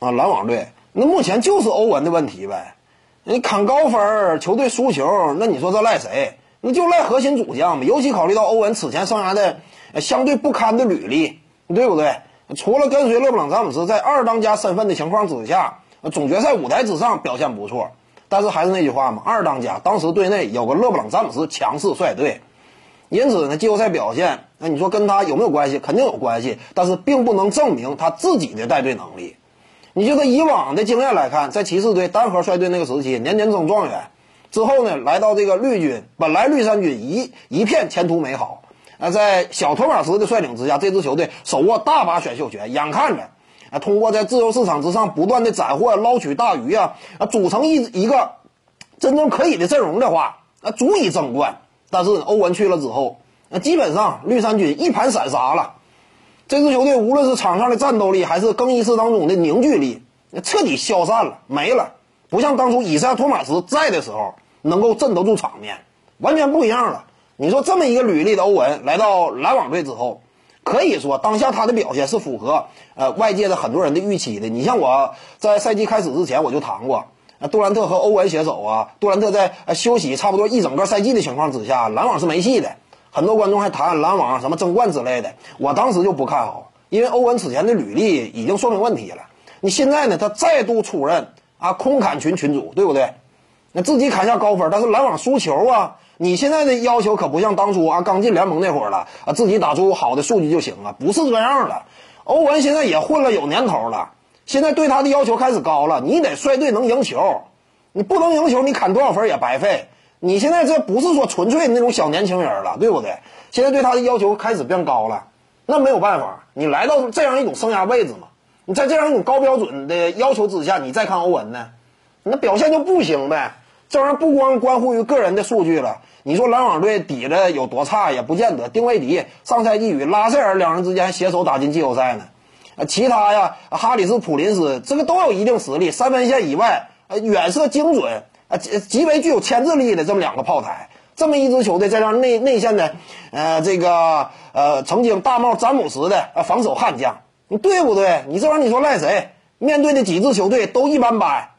啊，篮网队，那目前就是欧文的问题呗。你砍高分，球队输球，那你说这赖谁？那就赖核心主将嘛。尤其考虑到欧文此前生涯的相对不堪的履历，对不对？除了跟随勒布朗詹姆斯在二当家身份的情况之下，总决赛舞台之上表现不错，但是还是那句话嘛，二当家当时队内有个勒布朗詹姆斯强势率队。因此呢，季后赛表现，那你说跟他有没有关系？肯定有关系，但是并不能证明他自己的带队能力。你就以往的经验来看，在骑士队单核率队那个时期，年年争状元，之后呢，来到这个绿军，本来绿衫军一一片前途美好，啊，在小托马斯的率领之下，这支球队手握大把选秀权，眼看着啊，通过在自由市场之上不断的斩获、捞取大鱼啊，啊，组成一一个真正可以的阵容的话，啊，足以争冠。但是欧文去了之后，那基本上绿衫军一盘散沙了。这支球队无论是场上的战斗力，还是更衣室当中的凝聚力，彻底消散了，没了。不像当初以赛亚·托马斯在的时候能够镇得住场面，完全不一样了。你说这么一个履历的欧文来到篮网队之后，可以说当下他的表现是符合呃外界的很多人的预期的。你像我在赛季开始之前我就谈过。那杜兰特和欧文携手啊，杜兰特在休息差不多一整个赛季的情况之下，篮网是没戏的。很多观众还谈篮网什么争冠之类的，我当时就不看好，因为欧文此前的履历已经说明问题了。你现在呢，他再度出任啊空砍群群主，对不对？那自己砍下高分，但是篮网输球啊！你现在的要求可不像当初啊刚进联盟那会儿了啊，自己打出好的数据就行了，不是这样了。欧文现在也混了有年头了。现在对他的要求开始高了，你得率队能赢球，你不能赢球，你砍多少分也白费。你现在这不是说纯粹的那种小年轻人了，对不对？现在对他的要求开始变高了，那没有办法，你来到这样一种生涯位置嘛，你在这样一种高标准的要求之下，你再看欧文呢，那表现就不行呗。这玩意儿不光关乎于个人的数据了，你说篮网队底子有多差也不见得。丁威迪上赛季与拉塞尔两人之间携手打进季后赛呢。啊其他呀，哈里斯、普林斯这个都有一定实力，三分线以外，呃，远射精准，啊，极极为具有牵制力的这么两个炮台，这么一支球队，再加上内内线的，呃，这个呃，曾经大帽詹姆斯的呃防守悍将，你对不对？你这玩意儿你说赖谁？面对的几支球队都一般般，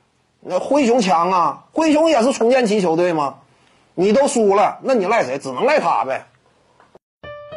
那灰熊强啊，灰熊也是重建期球队吗？你都输了，那你赖谁？只能赖他呗。